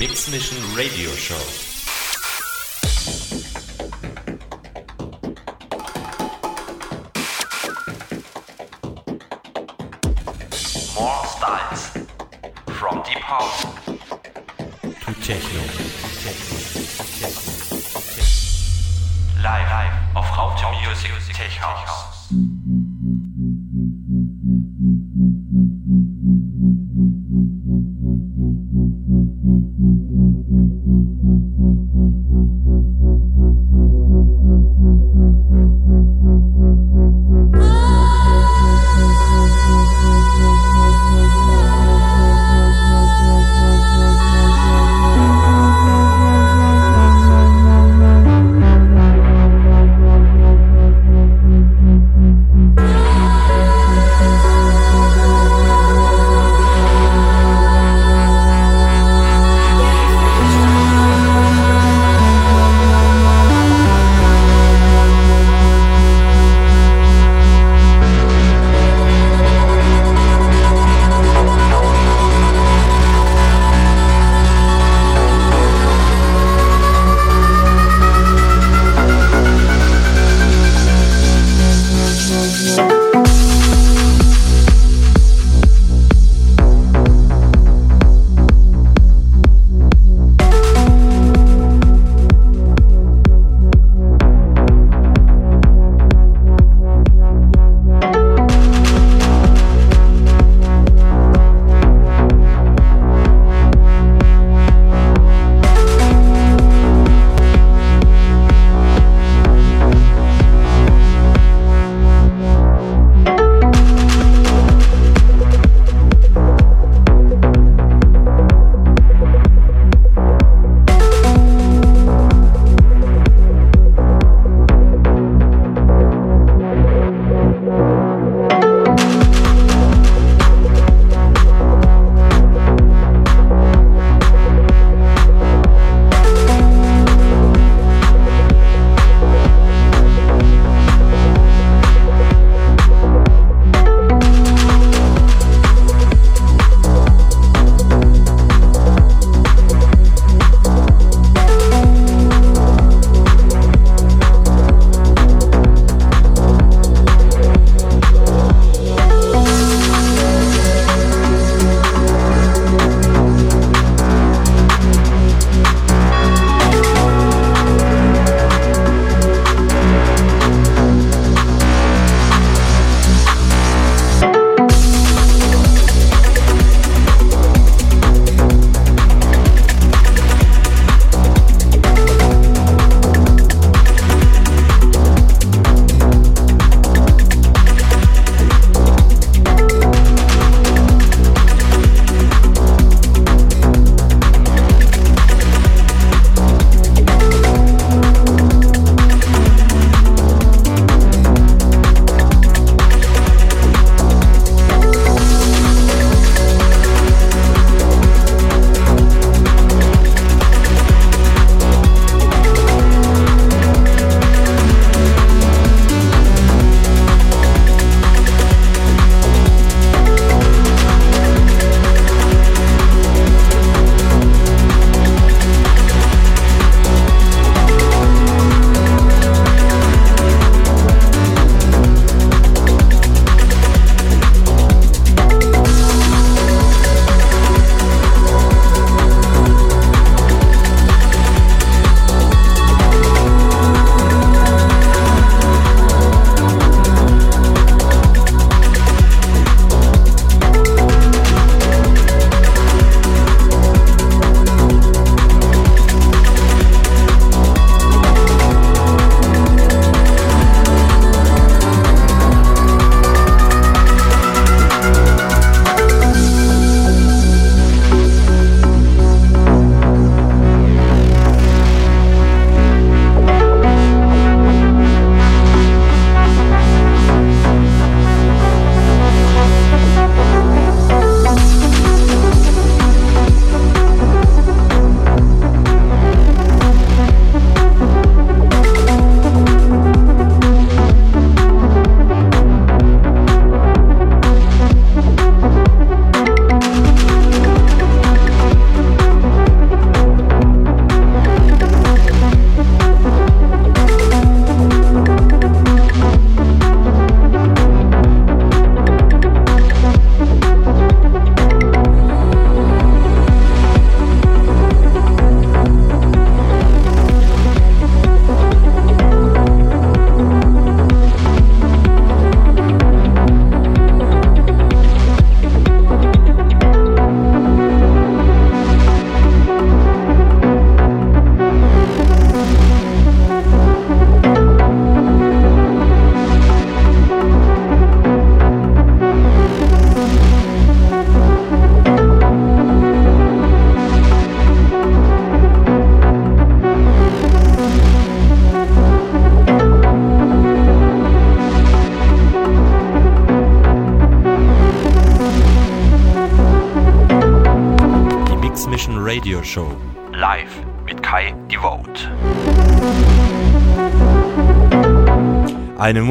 Mix Mission Radio Show. More styles. From deep house to techno. Live, live auf Raute Music Tech House.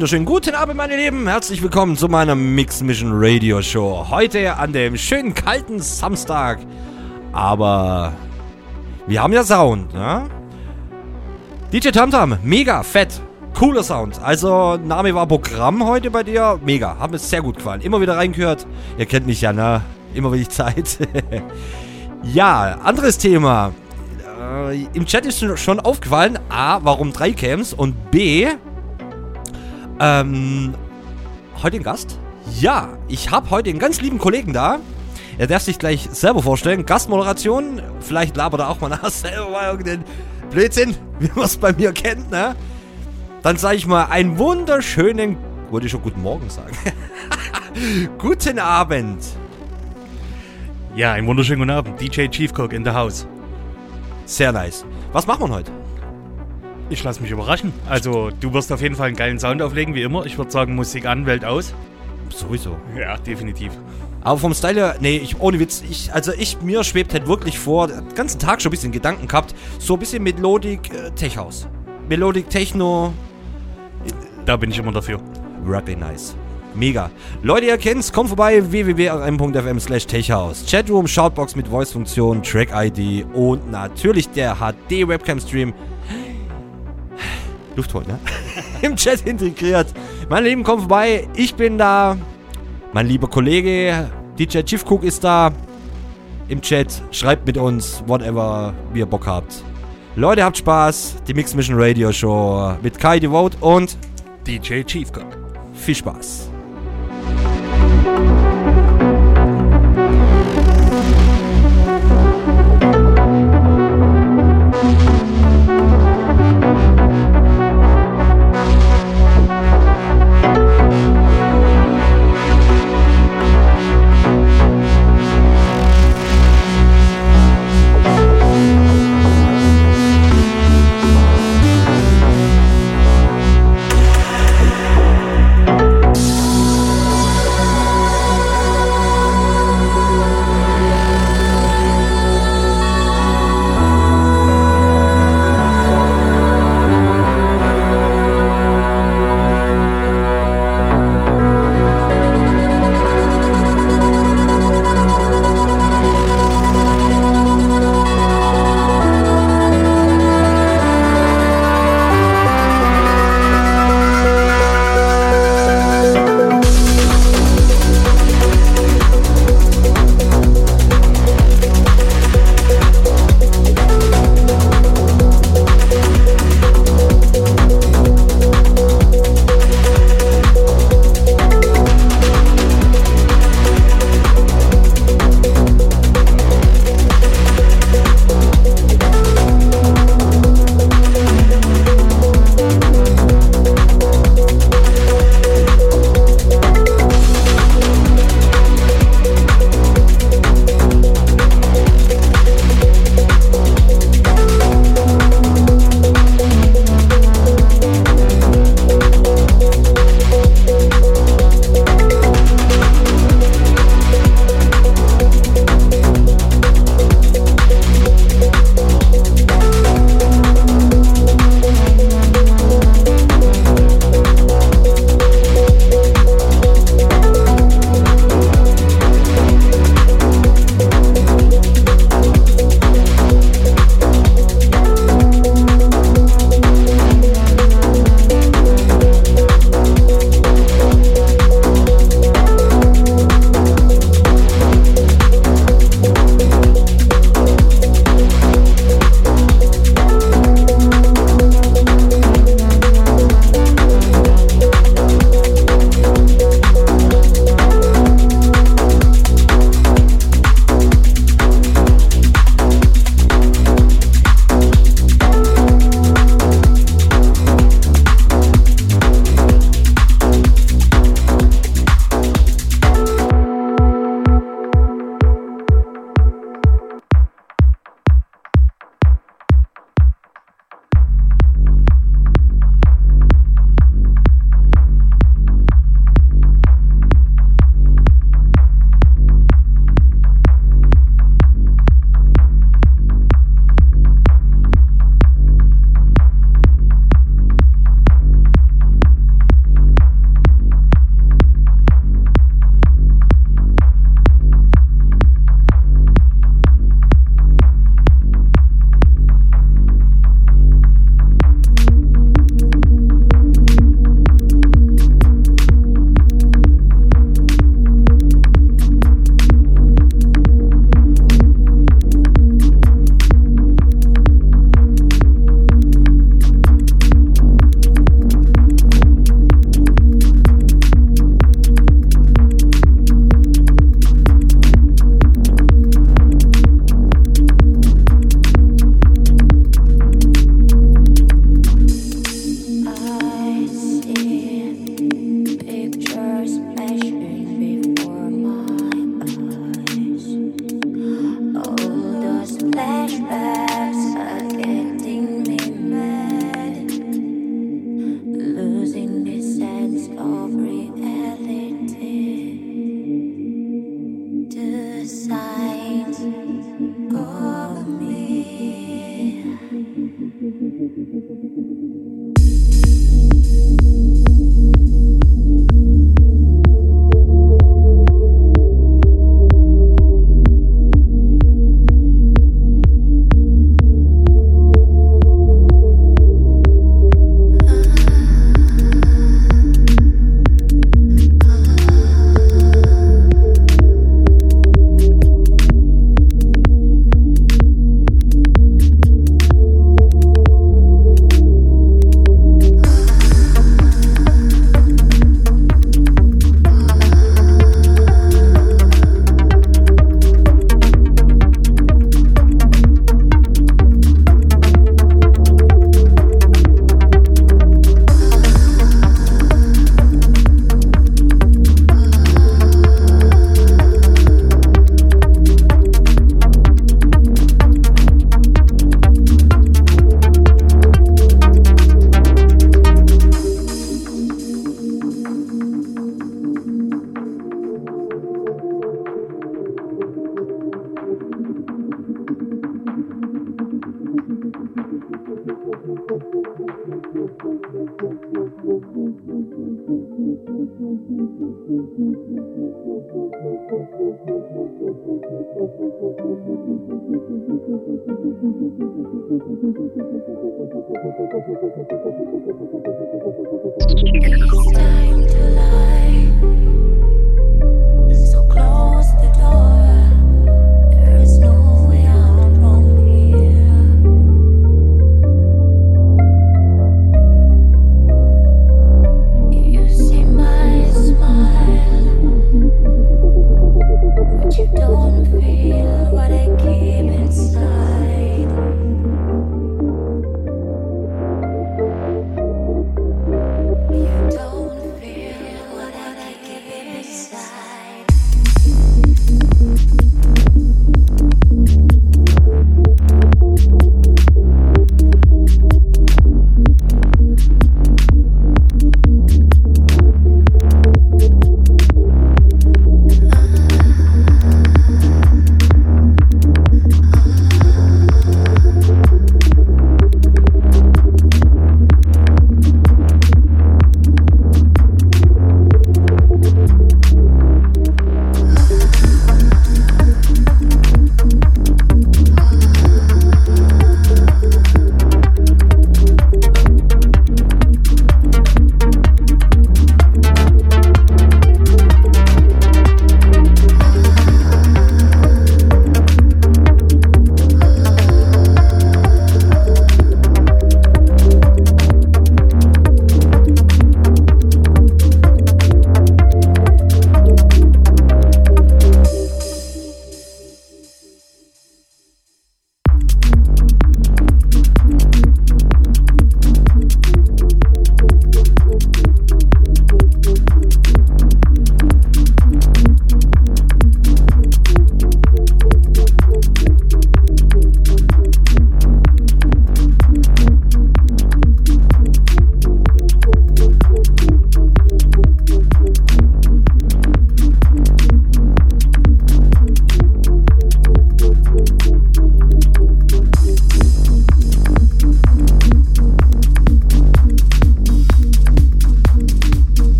Wunderschönen guten Abend, meine Lieben. Herzlich willkommen zu meiner Mix Mission Radio Show. Heute an dem schönen kalten Samstag. Aber wir haben ja Sound, ne? DJ Tamtam, mega fett. Cooler Sound. Also, Name war Programm heute bei dir. Mega. Hat mir sehr gut gefallen. Immer wieder reingehört. Ihr kennt mich ja, ne? Immer wenig Zeit. ja, anderes Thema. Äh, Im Chat ist schon aufgefallen, A, warum drei Cams und B, ähm, heute ein Gast? Ja, ich habe heute einen ganz lieben Kollegen da. Er darf sich gleich selber vorstellen. Gastmoderation, vielleicht labert er auch mal nach selber mal irgendeinen Blödsinn, wie man es bei mir kennt, ne? Dann sage ich mal einen wunderschönen, wollte ich schon guten Morgen sagen. guten Abend. Ja, einen wunderschönen guten Abend. DJ Chiefcock in the house. Sehr nice. Was machen wir heute? Ich lasse mich überraschen. Also, du wirst auf jeden Fall einen geilen Sound auflegen, wie immer. Ich würde sagen, Musik an, Welt aus. Sowieso. Ja, definitiv. Aber vom Style her, nee, ich, ohne Witz, ich, also ich, mir schwebt halt wirklich vor, den ganzen Tag schon ein bisschen Gedanken gehabt, so ein bisschen Melodic äh, Tech House. Melodic Techno. Da bin ich immer dafür. Really nice. Mega. Leute, ihr kennt's, kommt vorbei, www.rm.fm slash techhouse. Chatroom, Shoutbox mit Voice-Funktion, Track-ID und natürlich der HD-Webcam-Stream. Luft holen, ne? Im Chat integriert. Meine Lieben, kommt vorbei. Ich bin da. Mein lieber Kollege DJ Chief Cook ist da. Im Chat. Schreibt mit uns, whatever ihr Bock habt. Leute, habt Spaß. Die Mix Mission Radio Show mit Kai Devote und DJ Chiefcock. Viel Spaß. Thank you.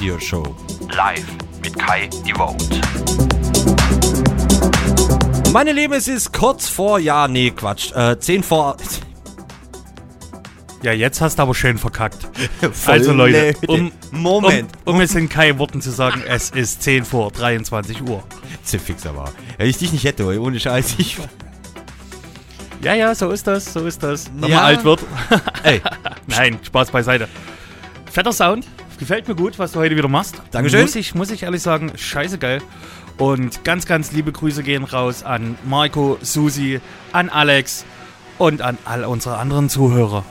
Radio Show. Live mit Kai Devote. Meine Lieben, es ist kurz vor, ja, nee, Quatsch, äh, 10 vor. Ja, jetzt hast du aber schön verkackt. Also Leute, um, Moment. um, um es in Kai Worten zu sagen, es ist 10 vor 23 Uhr. Fix aber. Wenn ich dich nicht hätte, ey, ohne Scheiß, ich. Ja, ja, so ist das, so ist das. Wenn Ja. man alt wird. Ey, Nein, Spaß beiseite. Fetter Sound, gefällt mir gut, was du heute wieder machst. Dankeschön. Muss ich, muss ich ehrlich sagen, scheiße geil. Und ganz, ganz liebe Grüße gehen raus an Marco, Susi, an Alex und an all unsere anderen Zuhörer.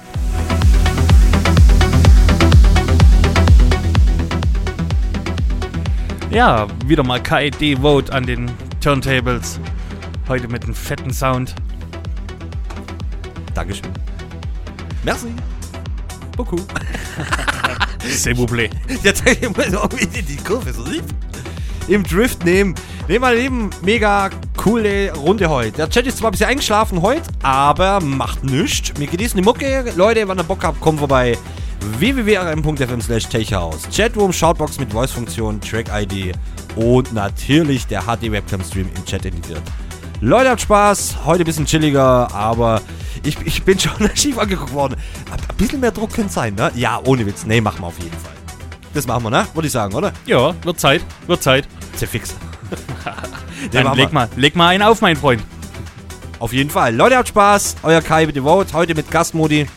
Ja, wieder mal Kai D-Vote an den Turntables. Heute mit einem fetten Sound. Dankeschön. Merci. Beaucoup. S'il vous plaît. Jetzt ich muss irgendwie die Kurve so lieb. Im Drift nehmen. Nee, meine Lieben, mega coole Runde heute. Der Chat ist zwar ein bisschen eingeschlafen heute, aber macht nichts. Wir genießen die Mucke. Leute, wenn ihr Bock habt, kommt vorbei. www.rm.fm slash Techhaus. Chatroom, Shoutbox mit Voice-Funktion, Track-ID und natürlich der HD-Webcam-Stream im Chat integriert. Leute, habt Spaß. Heute ein bisschen chilliger, aber ich, ich bin schon schief angeguckt worden. Ein bisschen mehr Druck könnte sein, ne? Ja, ohne Witz. Nee, machen wir auf jeden Fall. Das machen wir, ne? Würde ich sagen, oder? Ja, wird Zeit, wird Zeit. Fix. Dann machen leg mal, leg mal einen auf, mein Freund. Auf jeden Fall. Leute, habt Spaß. Euer Kai mit dem Vote. Heute mit Gastmodi.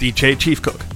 DJ Chief Cook.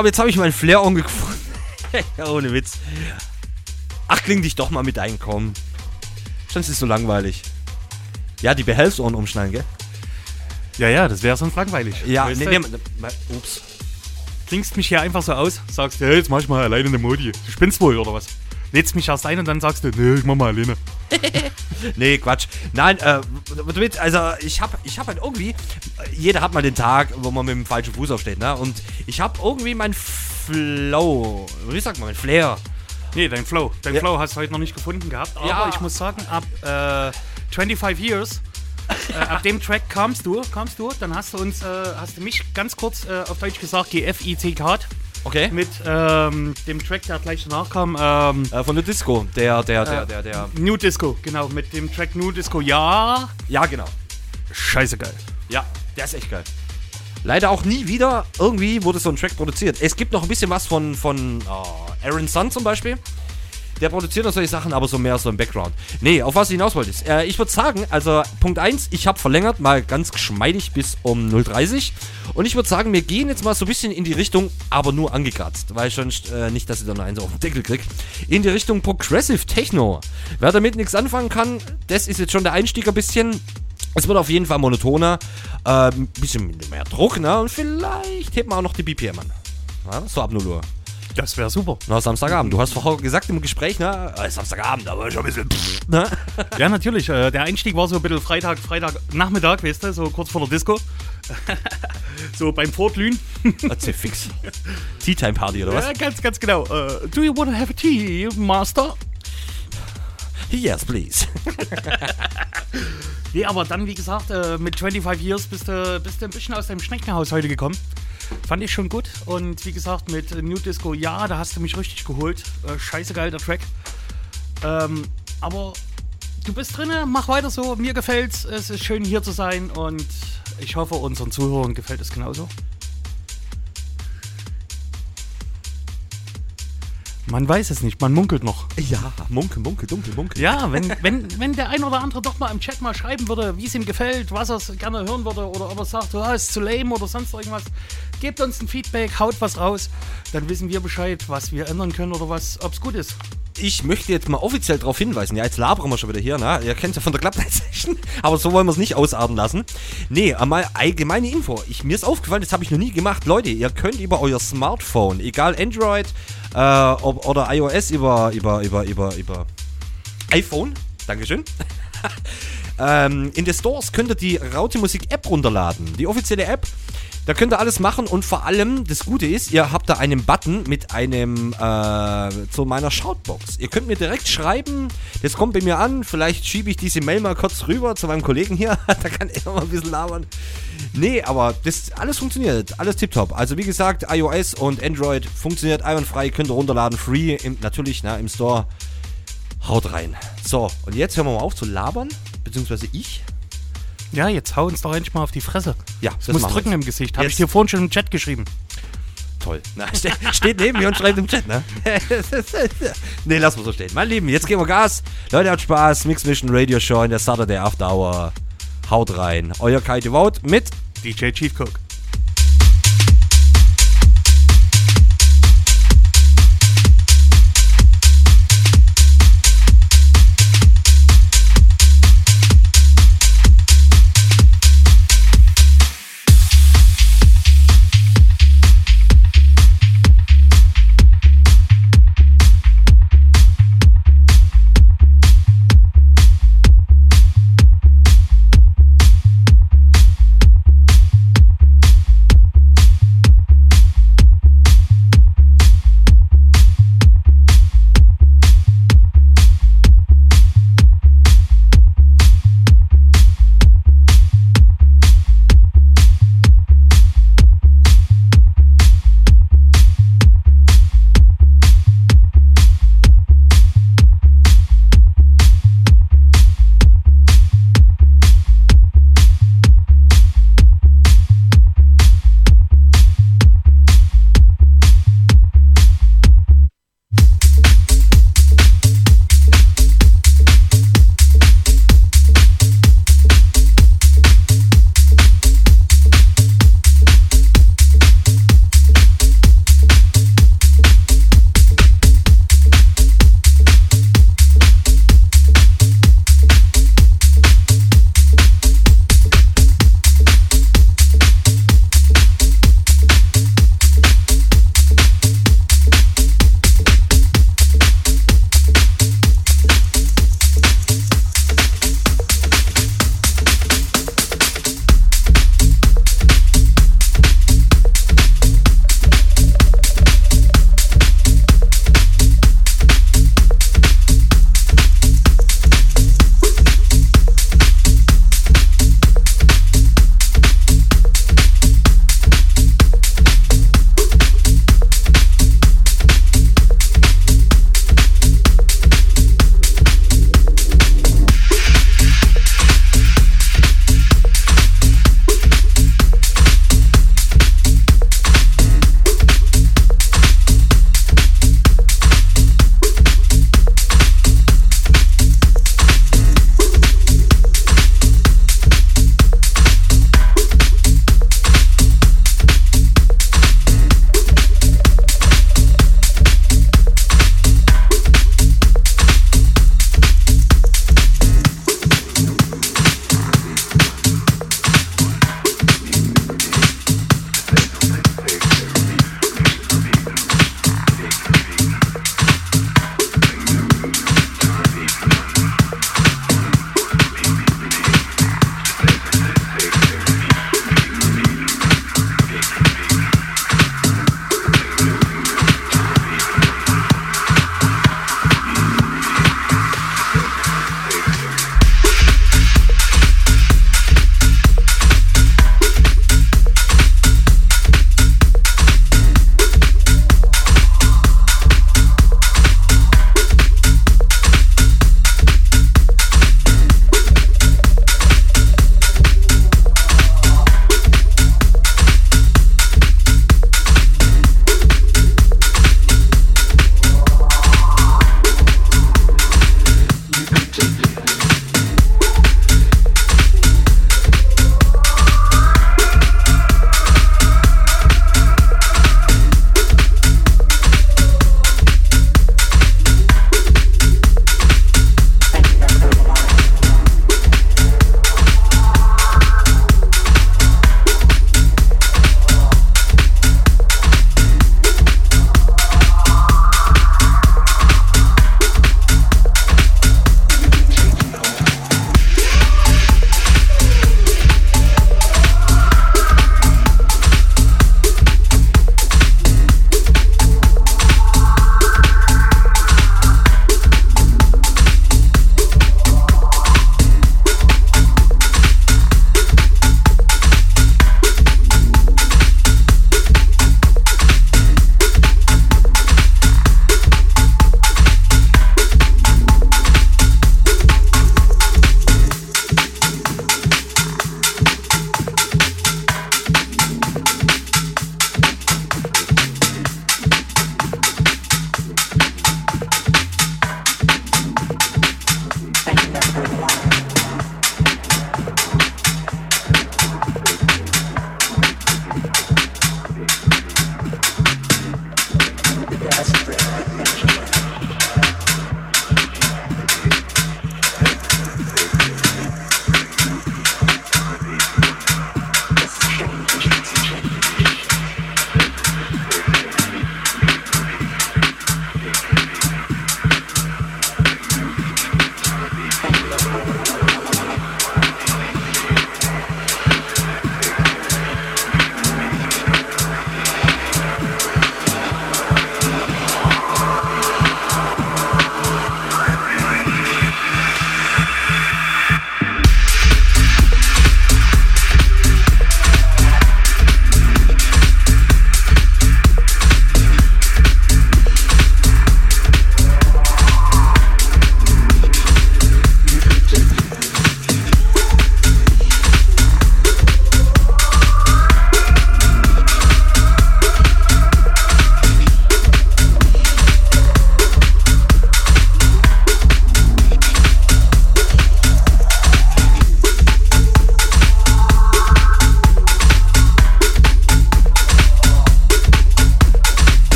Glaube, jetzt habe ich meinen Flair gefunden. Ohne Witz. Ach, kling dich doch mal mit ein, komm. Sonst ist so langweilig. Ja, die Behelfsohren umschneiden, gell? Ja, ja, das wäre sonst langweilig. Ja, Weißt nee, nee, nee, ups. klingst mich hier einfach so aus, sagst, hey, jetzt mach ich mal alleine eine Modi. Du spinnst wohl oder was? Lädst mich erst ein und dann sagst du, nee, ich mach mal alleine. Nee, Quatsch. Nein, äh, also ich hab, ich hab halt irgendwie, jeder hat mal den Tag, wo man mit dem falschen Fuß aufsteht, ne? Und ich hab irgendwie mein Flow, wie sagt man, mein Flair. Nee, dein Flow. Dein Ja. Flow hast du heute noch nicht gefunden gehabt. Aber Ja. ich muss sagen, ab äh, 25 Years, äh, ab dem Track kamst du, kamst du, dann hast du uns, äh, hast du mich ganz kurz äh, auf Deutsch gesagt, GFIT Okay. mit ähm, dem Track, der gleich danach kam, ähm, Äh, von der Disco, der, der, der, Äh. der, der. New Disco, genau, mit dem Track New Disco, ja, Ja, genau. scheiße geil. Ja, der ist echt geil. Leider auch nie wieder irgendwie wurde so ein Track produziert. Es gibt noch ein bisschen was von, von äh, Aaron Sun zum Beispiel. Der produziert noch solche Sachen, aber so mehr so im Background. Nee, auf was ich hinaus wollte ist, äh, ich würde sagen, also Punkt 1, ich habe verlängert, mal ganz geschmeidig bis um 0.30 Und ich würde sagen, wir gehen jetzt mal so ein bisschen in die Richtung, aber nur angekratzt, weil sonst äh, nicht, dass ich da noch eins auf den Deckel krieg. In die Richtung Progressive Techno. Wer damit nichts anfangen kann, das ist jetzt schon der Einstieg ein bisschen. Es wird auf jeden Fall monotoner, äh, ein bisschen mehr Druck, ne? Und vielleicht hebt man auch noch die BPM an. Ja, so ab 0 Uhr. Das wäre super. Na, Samstagabend. Du hast vorher gesagt im Gespräch, ne? Äh, Samstagabend, aber schon ein bisschen. pff, Ne? Ja, natürlich. Äh, der Einstieg war so ein bisschen Freitag, Freitag, Nachmittag, weißt du, so kurz vor der Disco. so beim Vorglühen. Erzähl fix. Tea Time Party oder was? Ja, ganz, ganz genau. Äh, do you want to have a tea, Master? Yes, please. Nee, aber dann, wie gesagt, äh, mit 25 Years bist du, bist du ein bisschen aus deinem Schneckenhaus heute gekommen. Fand ich schon gut. Und wie gesagt, mit New Disco, ja, da hast du mich richtig geholt. Äh, scheiße geil, der Track. Ähm, aber du bist drinne, mach weiter so. Mir gefällt's. Es ist schön hier zu sein und ich hoffe, unseren Zuhörern gefällt es genauso. Man weiß es nicht, man munkelt noch. Ja, Munkel, Munkel, Dunkel, Munkel. Ja, wenn, wenn, wenn der ein oder andere doch mal im Chat mal schreiben würde, wie es ihm gefällt, was er gerne hören würde oder ob er sagt, oh, ist zu lame oder sonst irgendwas, gebt uns ein Feedback, haut was raus, dann wissen wir Bescheid, was wir ändern können oder was, ob es gut ist. Ich möchte jetzt mal offiziell darauf hinweisen. Ja, jetzt labern wir schon wieder hier, ne? Ihr kennt ja von der Club Night Session, aber so wollen wir es nicht ausarten lassen. Nee, einmal allgemeine Info. Ich, mir ist aufgefallen, das habe ich noch nie gemacht. Leute, ihr könnt über euer Smartphone, egal Android äh, ob, oder iOS, über, über, über, über, über iPhone, Dankeschön. ähm, in den Stores könnt ihr die Raute Musik App runterladen. Die offizielle App. Da könnt ihr alles machen und vor allem, das Gute ist, ihr habt da einen Button mit einem, äh, zu meiner Shoutbox. Ihr könnt mir direkt schreiben, das kommt bei mir an, vielleicht schiebe ich diese Mail mal kurz rüber zu meinem Kollegen hier, da kann er mal ein bisschen labern. Nee, aber das alles funktioniert, alles tipptopp. Also wie gesagt, iOS und Android funktioniert einwandfrei, könnt ihr runterladen, free, im, natürlich, na, im Store. Haut rein. So, und jetzt hören wir mal auf zu labern, beziehungsweise ich. Ja, jetzt hau uns doch endlich mal auf die Fresse. Ja, Ich muss drücken im Gesicht, habe ich dir vorhin schon im Chat geschrieben. Toll. Na, ste steht neben mir und schreibt im Chat, ne? nee, lass mal so stehen. Mein Lieben, jetzt geben wir Gas. Leute, habt Spaß. Mix Mission Radio Show in der Saturday After Hour. Haut rein. Euer Kai Devout mit DJ Chief Cook.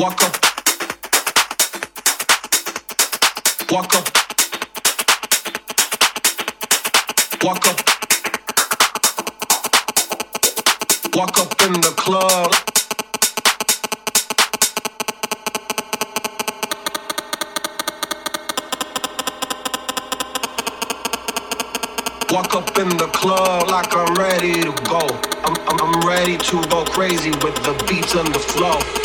Walk up. Walk up. Walk up. Walk up in the club. Walk up in the club like I'm ready to go. I'm, I'm, ready to go crazy with the beats and the flow.